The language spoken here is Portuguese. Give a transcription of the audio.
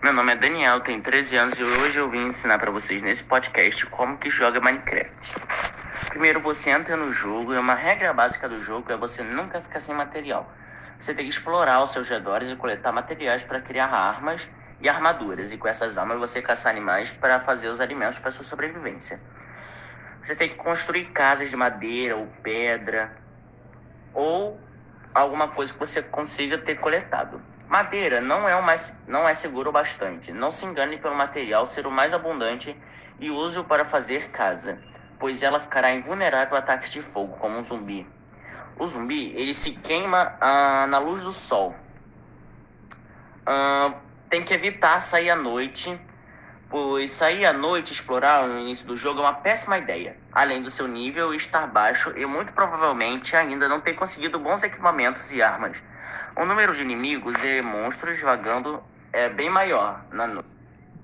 Meu nome é Daniel, tenho 13 anos e hoje eu vim ensinar para vocês nesse podcast como que joga Minecraft. Primeiro você entra no jogo e uma regra básica do jogo é você nunca ficar sem material. Você tem que explorar os seus redores e coletar materiais para criar armas e armaduras. E com essas armas você caçar animais para fazer os alimentos para sua sobrevivência. Você tem que construir casas de madeira ou pedra ou alguma coisa que você consiga ter coletado. Madeira não é o mais não é seguro bastante. Não se engane pelo material ser o mais abundante e use-o para fazer casa, pois ela ficará invulnerável a ataques de fogo, como um zumbi. O zumbi ele se queima ah, na luz do sol. Ah, tem que evitar sair à noite, pois sair à noite explorar no início do jogo é uma péssima ideia. Além do seu nível estar baixo e muito provavelmente ainda não ter conseguido bons equipamentos e armas. O número de inimigos e monstros vagando é bem maior na noite.